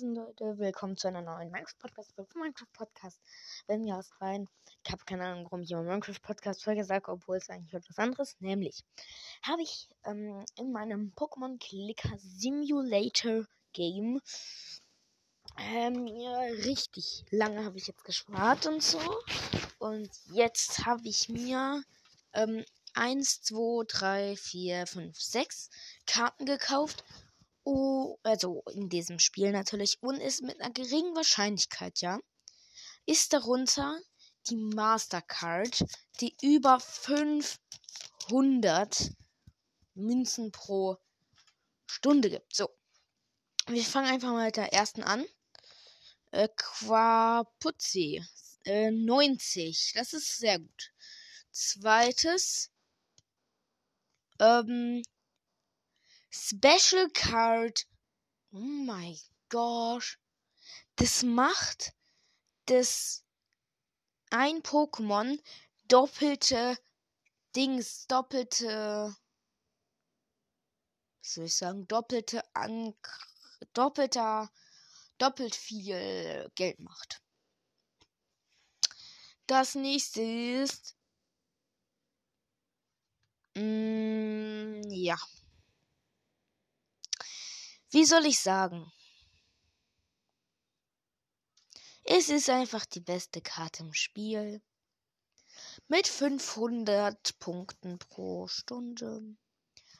Leute, willkommen zu einer neuen Minecraft-Podcast. Minecraft-Podcast. Wenn wir aus rein, ich habe keine Ahnung, warum ich immer Minecraft-Podcast sage, obwohl es eigentlich etwas anderes. Nämlich habe ich ähm, in meinem Pokémon Clicker Simulator Game ähm, ja, richtig lange habe ich jetzt gespart und so. Und jetzt habe ich mir ähm, 1, 2, 3, 4, 5, 6 Karten gekauft Oh, also in diesem Spiel natürlich. Und ist mit einer geringen Wahrscheinlichkeit, ja, ist darunter die Mastercard, die über 500 Münzen pro Stunde gibt. So. Wir fangen einfach mal mit der ersten an. Äh, Quapuzzi. Äh, 90. Das ist sehr gut. Zweites. Ähm, Special Card. Oh mein Gott. Das macht das ein Pokémon doppelte Dings, doppelte. Was soll ich sagen? Doppelte an. Doppelter. Doppelt viel Geld macht. Das nächste ist. Mm, ja. Wie soll ich sagen? Es ist einfach die beste Karte im Spiel. Mit 500 Punkten pro Stunde.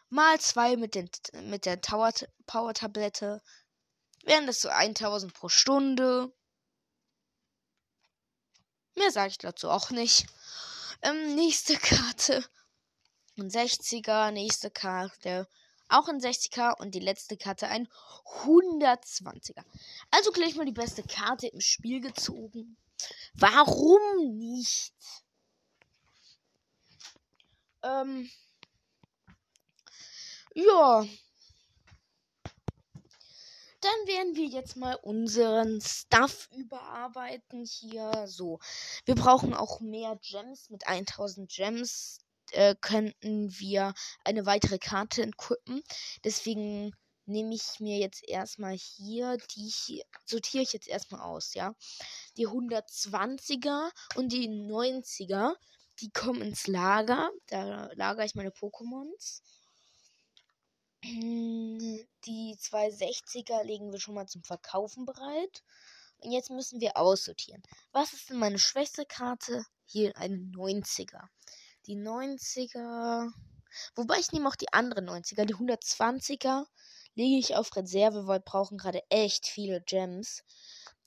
Mal zwei mit, den, mit der Tower, Power Tablette. Wären das so 1000 pro Stunde. Mehr sage ich dazu auch nicht. Ähm, nächste Karte. Ein 60er, nächste Karte auch ein 60er und die letzte Karte ein 120er. Also gleich mal die beste Karte im Spiel gezogen. Warum nicht? Ähm. Ja. Dann werden wir jetzt mal unseren Stuff überarbeiten hier. So. Wir brauchen auch mehr Gems mit 1000 Gems äh, könnten wir eine weitere Karte equippen. Deswegen nehme ich mir jetzt erstmal hier, die hier, sortiere ich jetzt erstmal aus, ja. Die 120er und die 90er, die kommen ins Lager. Da lagere ich meine Pokémons. Die 260er legen wir schon mal zum Verkaufen bereit. Und jetzt müssen wir aussortieren. Was ist denn meine schwächste Karte? Hier eine 90er. Die 90er. Wobei ich nehme auch die anderen 90er. Die 120er lege ich auf Reserve, weil wir brauchen gerade echt viele Gems.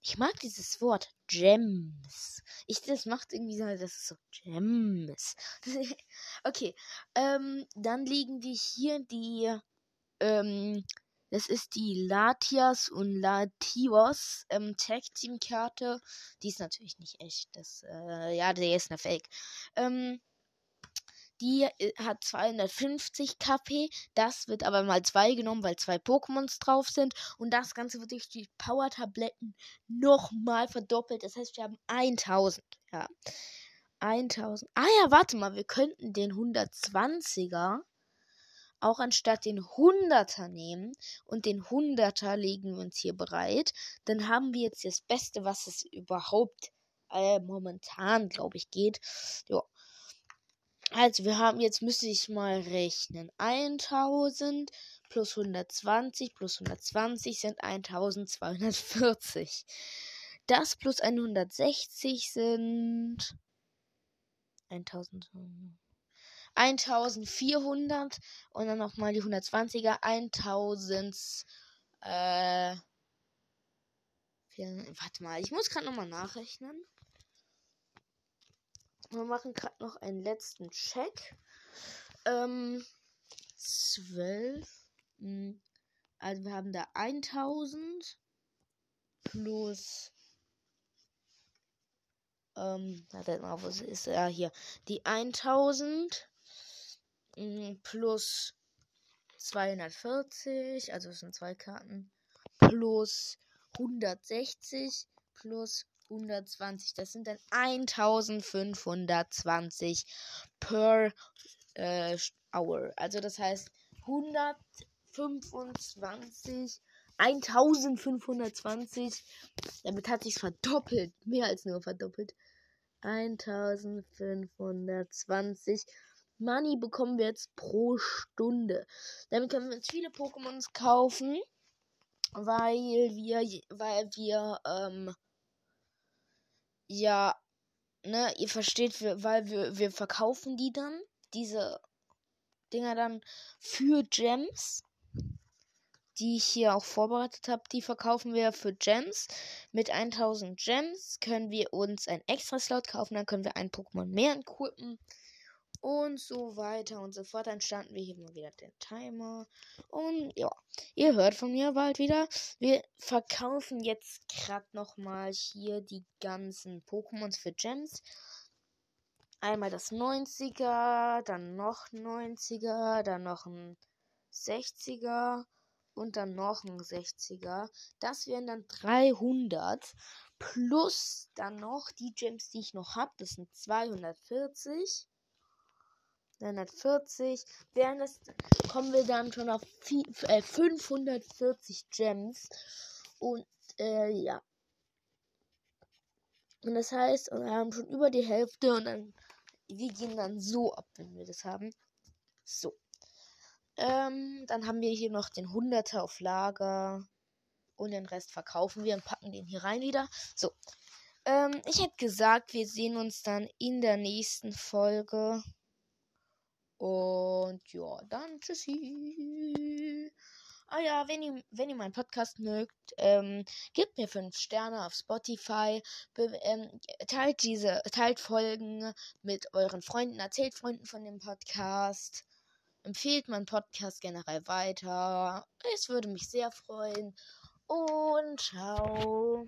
Ich mag dieses Wort Gems. Ich, das macht irgendwie so, das ist so Gems. okay, ähm, dann legen wir hier die, ähm, das ist die Latias und Latios ähm, Tag Team Karte. Die ist natürlich nicht echt. Das, äh, ja, der ist eine Fake. Ähm, die äh, hat 250 KP. Das wird aber mal 2 genommen, weil zwei Pokémons drauf sind. Und das Ganze wird durch die Power-Tabletten nochmal verdoppelt. Das heißt, wir haben 1000. Ja. 1000. Ah ja, warte mal. Wir könnten den 120er auch anstatt den 100er nehmen. Und den 100er legen wir uns hier bereit. Dann haben wir jetzt das Beste, was es überhaupt äh, momentan, glaube ich, geht. Ja. Also, wir haben, jetzt müsste ich mal rechnen. 1000 plus 120 plus 120 sind 1240. Das plus 160 sind 1000. 1400 und dann nochmal die 120er 1000 äh, warte mal, ich muss gerade nochmal nachrechnen. Wir machen gerade noch einen letzten Check. Ähm, 12. Hm, also wir haben da 1000 plus. Ähm, mal, was ist er hier? Die 1000 hm, plus 240, also es sind zwei Karten, plus 160 plus 120. Das sind dann 1520 per äh, Hour. Also das heißt 125 1520. Damit hat sich verdoppelt. Mehr als nur verdoppelt. 1520 Money bekommen wir jetzt pro Stunde. Damit können wir uns viele Pokémons kaufen, weil wir, weil wir, ähm, ja, ne, ihr versteht, weil wir, wir verkaufen die dann, diese Dinger dann für Gems, die ich hier auch vorbereitet habe, die verkaufen wir für Gems. Mit 1000 Gems können wir uns ein extra Slot kaufen, dann können wir ein Pokémon mehr equippen und so weiter und so fort. Dann starten wir hier mal wieder den Timer. Und ja, ihr hört von mir bald wieder. Wir verkaufen jetzt gerade nochmal hier die ganzen Pokémons für Gems. Einmal das 90er, dann noch 90er, dann noch ein 60er und dann noch ein 60er. Das wären dann 300 plus dann noch die Gems, die ich noch habe. Das sind 240. 940. Während das kommen wir dann schon auf äh, 540 Gems. Und äh, ja. Und das heißt, wir haben schon über die Hälfte und dann wir gehen dann so ab, wenn wir das haben. So. Ähm, dann haben wir hier noch den 100er auf Lager. Und den Rest verkaufen wir und packen den hier rein wieder. So. Ähm, ich hätte gesagt, wir sehen uns dann in der nächsten Folge. Und ja, dann tschüssi. Ah ja, wenn ihr, wenn ihr meinen Podcast mögt, ähm, gebt mir 5 Sterne auf Spotify, ähm, teilt diese, teilt Folgen mit euren Freunden, erzählt Freunden von dem Podcast, empfehlt meinen Podcast generell weiter. Es würde mich sehr freuen. Und ciao.